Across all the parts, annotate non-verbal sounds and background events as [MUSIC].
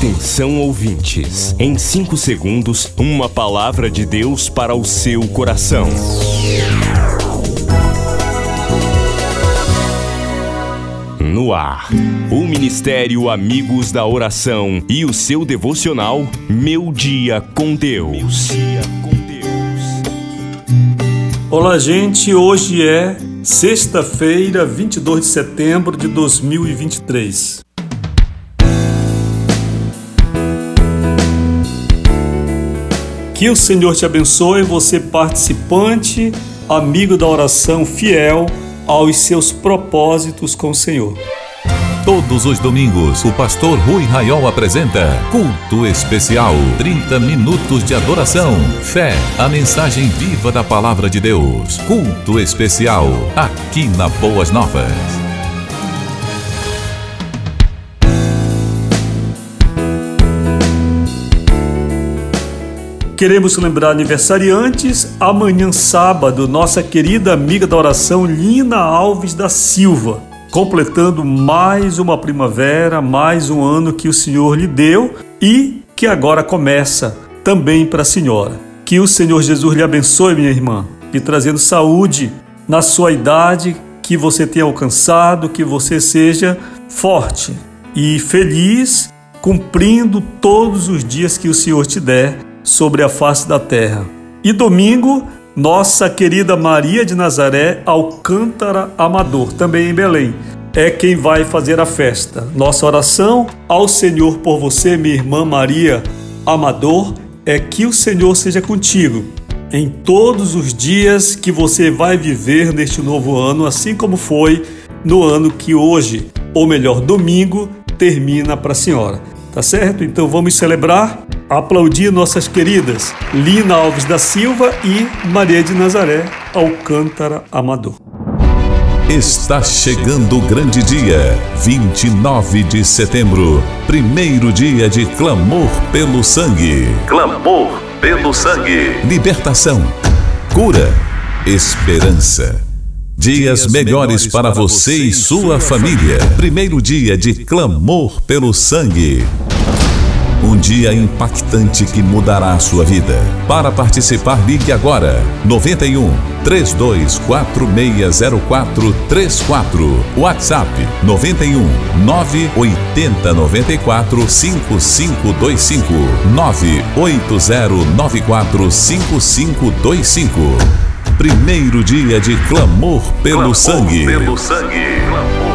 Atenção ouvintes, em 5 segundos, uma palavra de Deus para o seu coração. No ar, o Ministério Amigos da Oração e o seu devocional Meu Dia com Deus. Olá, gente. Hoje é sexta-feira, 22 de setembro de 2023. Que o Senhor te abençoe, você participante, amigo da oração fiel aos seus propósitos com o Senhor. Todos os domingos, o pastor Rui Raiol apresenta Culto Especial. 30 minutos de adoração, fé, a mensagem viva da palavra de Deus. Culto Especial, aqui na Boas Novas. Queremos lembrar aniversariantes. Amanhã, sábado, nossa querida amiga da oração, Lina Alves da Silva, completando mais uma primavera, mais um ano que o Senhor lhe deu e que agora começa também para a senhora. Que o Senhor Jesus lhe abençoe, minha irmã, e trazendo saúde na sua idade, que você tenha alcançado, que você seja forte e feliz, cumprindo todos os dias que o Senhor te der sobre a face da terra. E domingo, nossa querida Maria de Nazaré Alcântara Amador, também em Belém, é quem vai fazer a festa. Nossa oração ao Senhor por você, minha irmã Maria Amador, é que o Senhor seja contigo em todos os dias que você vai viver neste novo ano, assim como foi no ano que hoje, ou melhor, domingo, termina para a senhora. Tá certo? Então vamos celebrar aplaudir nossas queridas Lina Alves da Silva e Maria de Nazaré Alcântara Amador. Está chegando o grande dia, 29 de setembro, primeiro dia de clamor pelo sangue. Clamor pelo sangue. Libertação, cura, esperança. Dias melhores para você e sua família. Primeiro dia de clamor pelo sangue. Um dia impactante que mudará a sua vida. Para participar, ligue agora 91 32460434 WhatsApp 91 980 94 5525 98094 5525 Primeiro dia de clamor pelo clamor sangue. Pelo sangue.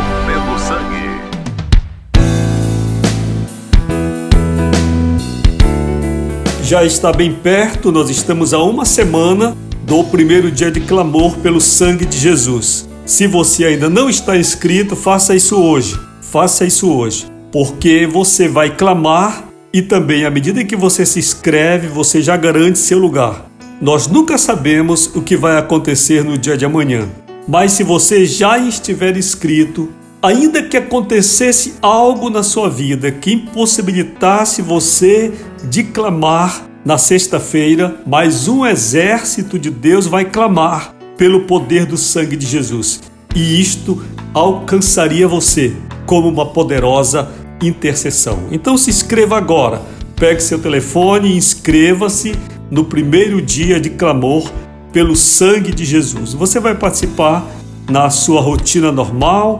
Já está bem perto, nós estamos a uma semana do primeiro dia de clamor pelo sangue de Jesus. Se você ainda não está inscrito, faça isso hoje. Faça isso hoje, porque você vai clamar e também à medida que você se inscreve, você já garante seu lugar. Nós nunca sabemos o que vai acontecer no dia de amanhã, mas se você já estiver inscrito, ainda que acontecesse algo na sua vida que impossibilitasse você de clamar na sexta-feira, mas um exército de Deus vai clamar pelo poder do sangue de Jesus. E isto alcançaria você como uma poderosa intercessão. Então se inscreva agora. Pegue seu telefone e inscreva-se no primeiro dia de clamor pelo sangue de Jesus. Você vai participar na sua rotina normal,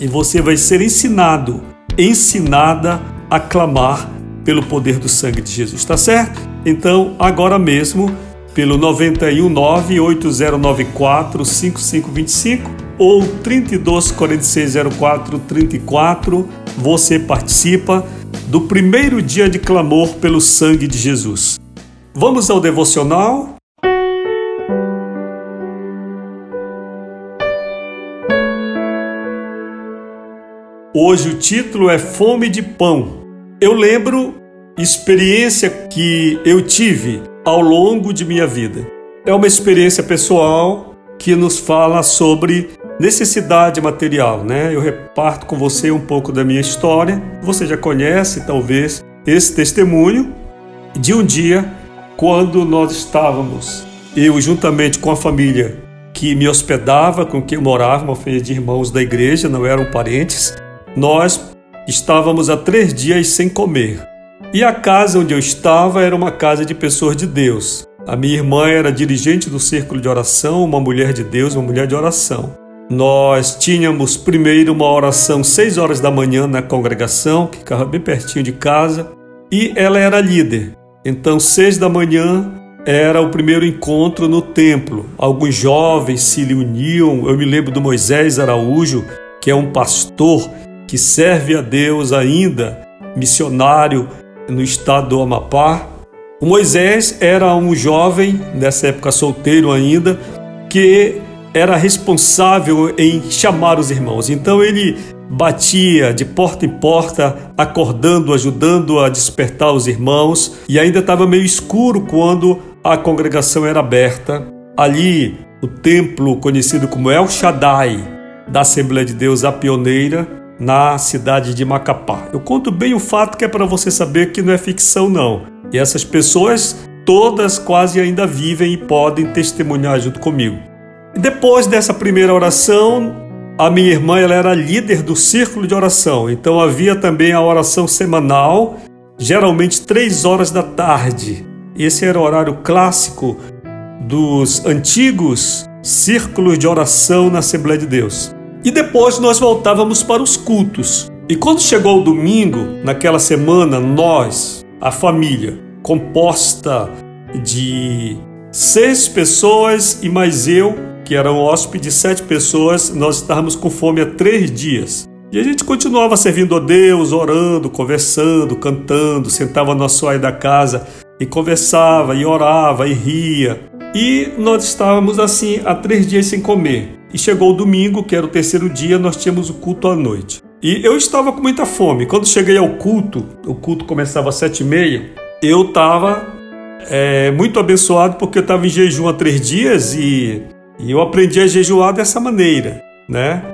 e você vai ser ensinado, ensinada a clamar pelo poder do sangue de Jesus, está certo? Então, agora mesmo, pelo 919 8094 5525 ou 32 4604 34, você participa do primeiro dia de clamor pelo sangue de Jesus. Vamos ao devocional Hoje o título é Fome de Pão. Eu lembro experiência que eu tive ao longo de minha vida. É uma experiência pessoal que nos fala sobre necessidade material, né? Eu reparto com você um pouco da minha história. Você já conhece, talvez, esse testemunho de um dia quando nós estávamos, eu juntamente com a família que me hospedava, com quem eu morava, uma família de irmãos da igreja, não eram parentes, nós estávamos há três dias sem comer. E a casa onde eu estava era uma casa de pessoas de Deus. A minha irmã era dirigente do círculo de oração, uma mulher de Deus, uma mulher de oração. Nós tínhamos primeiro uma oração seis horas da manhã na congregação, que ficava bem pertinho de casa, e ela era líder. Então, seis da manhã era o primeiro encontro no templo. Alguns jovens se uniam. Eu me lembro do Moisés Araújo, que é um pastor que serve a Deus ainda, missionário no estado do Amapá. O Moisés era um jovem, nessa época solteiro ainda, que era responsável em chamar os irmãos. Então ele batia de porta em porta, acordando, ajudando a despertar os irmãos, e ainda estava meio escuro quando a congregação era aberta. Ali, o templo conhecido como El Shaddai, da Assembleia de Deus, a pioneira, na cidade de Macapá. Eu conto bem o fato que é para você saber que não é ficção, não. E essas pessoas, todas quase ainda vivem e podem testemunhar junto comigo. Depois dessa primeira oração, a minha irmã ela era líder do círculo de oração, então havia também a oração semanal, geralmente três horas da tarde. Esse era o horário clássico dos antigos círculos de oração na Assembleia de Deus. E depois nós voltávamos para os cultos. E quando chegou o domingo, naquela semana, nós, a família, composta de seis pessoas e mais eu, que era um hóspede de sete pessoas, nós estávamos com fome há três dias. E a gente continuava servindo a Deus, orando, conversando, cantando, sentava no assoalho da casa e conversava, e orava, e ria. E nós estávamos assim há três dias sem comer. E chegou o domingo, que era o terceiro dia, nós tínhamos o culto à noite. E eu estava com muita fome. Quando cheguei ao culto, o culto começava às sete e meia, eu estava é, muito abençoado porque eu estava em jejum há três dias e e eu aprendi a jejuar dessa maneira, né?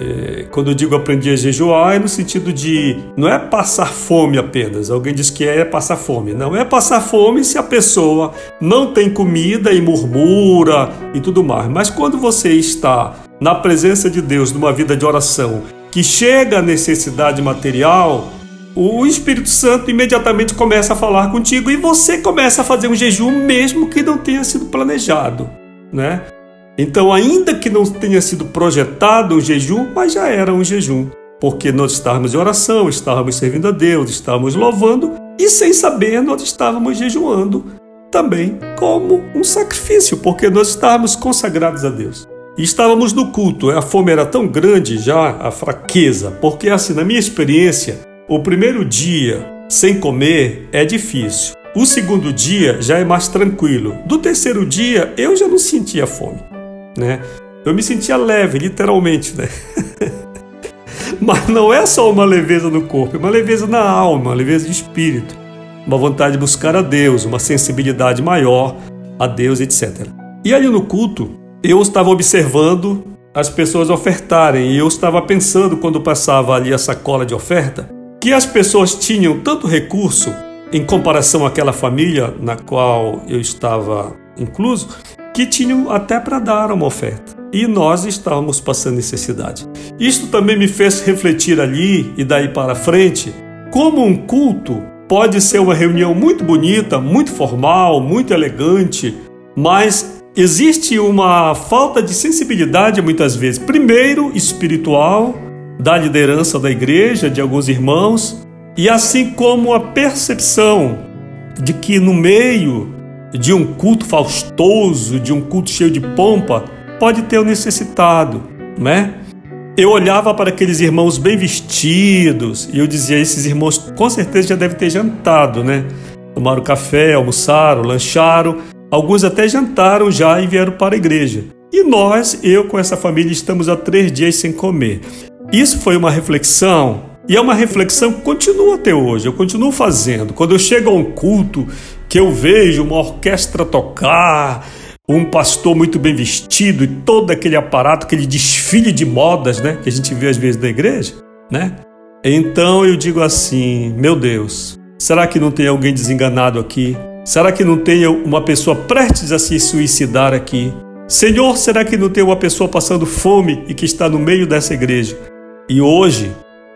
É, quando eu digo aprendi a jejuar, é no sentido de não é passar fome apenas. Alguém diz que é passar fome. Não é passar fome se a pessoa não tem comida e murmura e tudo mais. Mas quando você está na presença de Deus, numa vida de oração, que chega a necessidade material, o Espírito Santo imediatamente começa a falar contigo e você começa a fazer um jejum mesmo que não tenha sido planejado, né? Então, ainda que não tenha sido projetado um jejum, mas já era um jejum, porque nós estávamos em oração, estávamos servindo a Deus, estávamos louvando e sem saber nós estávamos jejuando também como um sacrifício, porque nós estávamos consagrados a Deus. E estávamos no culto, a fome era tão grande já, a fraqueza, porque assim, na minha experiência, o primeiro dia sem comer é difícil. O segundo dia já é mais tranquilo. Do terceiro dia eu já não sentia fome né? Eu me sentia leve, literalmente, né? [LAUGHS] Mas não é só uma leveza no corpo, é uma leveza na alma, uma leveza de espírito, uma vontade de buscar a Deus, uma sensibilidade maior a Deus, etc. E ali no culto, eu estava observando as pessoas ofertarem e eu estava pensando quando passava ali a sacola de oferta que as pessoas tinham tanto recurso em comparação àquela família na qual eu estava incluso, que tinham até para dar uma oferta. E nós estávamos passando necessidade. Isto também me fez refletir ali e daí para frente como um culto pode ser uma reunião muito bonita, muito formal, muito elegante, mas existe uma falta de sensibilidade muitas vezes. Primeiro, espiritual, da liderança da igreja, de alguns irmãos, e assim como a percepção de que no meio de um culto faustoso, de um culto cheio de pompa, pode ter o necessitado, né? Eu olhava para aqueles irmãos bem vestidos e eu dizia: esses irmãos com certeza já devem ter jantado, né? Tomaram café, almoçaram, lancharam, alguns até jantaram já e vieram para a igreja. E nós, eu com essa família, estamos há três dias sem comer. Isso foi uma reflexão e é uma reflexão que continua até hoje, eu continuo fazendo. Quando eu chego a um culto que eu vejo uma orquestra tocar, um pastor muito bem vestido e todo aquele aparato, aquele desfile de modas, né, que a gente vê às vezes na igreja, né? Então eu digo assim, meu Deus, será que não tem alguém desenganado aqui? Será que não tem uma pessoa prestes a se suicidar aqui? Senhor, será que não tem uma pessoa passando fome e que está no meio dessa igreja? E hoje,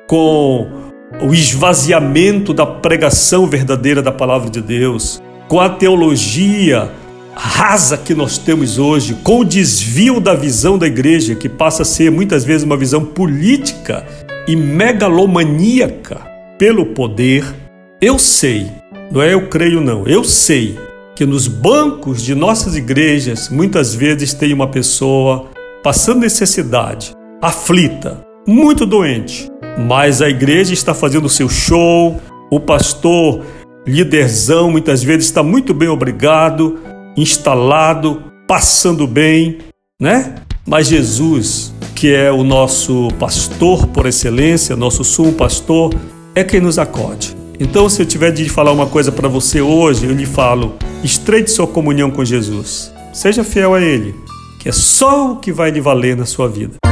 com o esvaziamento da pregação verdadeira da palavra de Deus, com a teologia rasa que nós temos hoje, com o desvio da visão da igreja, que passa a ser muitas vezes uma visão política e megalomaníaca pelo poder, eu sei, não é eu creio não, eu sei que nos bancos de nossas igrejas muitas vezes tem uma pessoa passando necessidade, aflita, muito doente, mas a igreja está fazendo o seu show, o pastor líderzão muitas vezes está muito bem obrigado, instalado, passando bem, né? Mas Jesus, que é o nosso pastor por excelência, nosso sumo pastor, é quem nos acode. Então, se eu tiver de falar uma coisa para você hoje, eu lhe falo: estreite sua comunhão com Jesus. Seja fiel a Ele, que é só o que vai lhe valer na sua vida.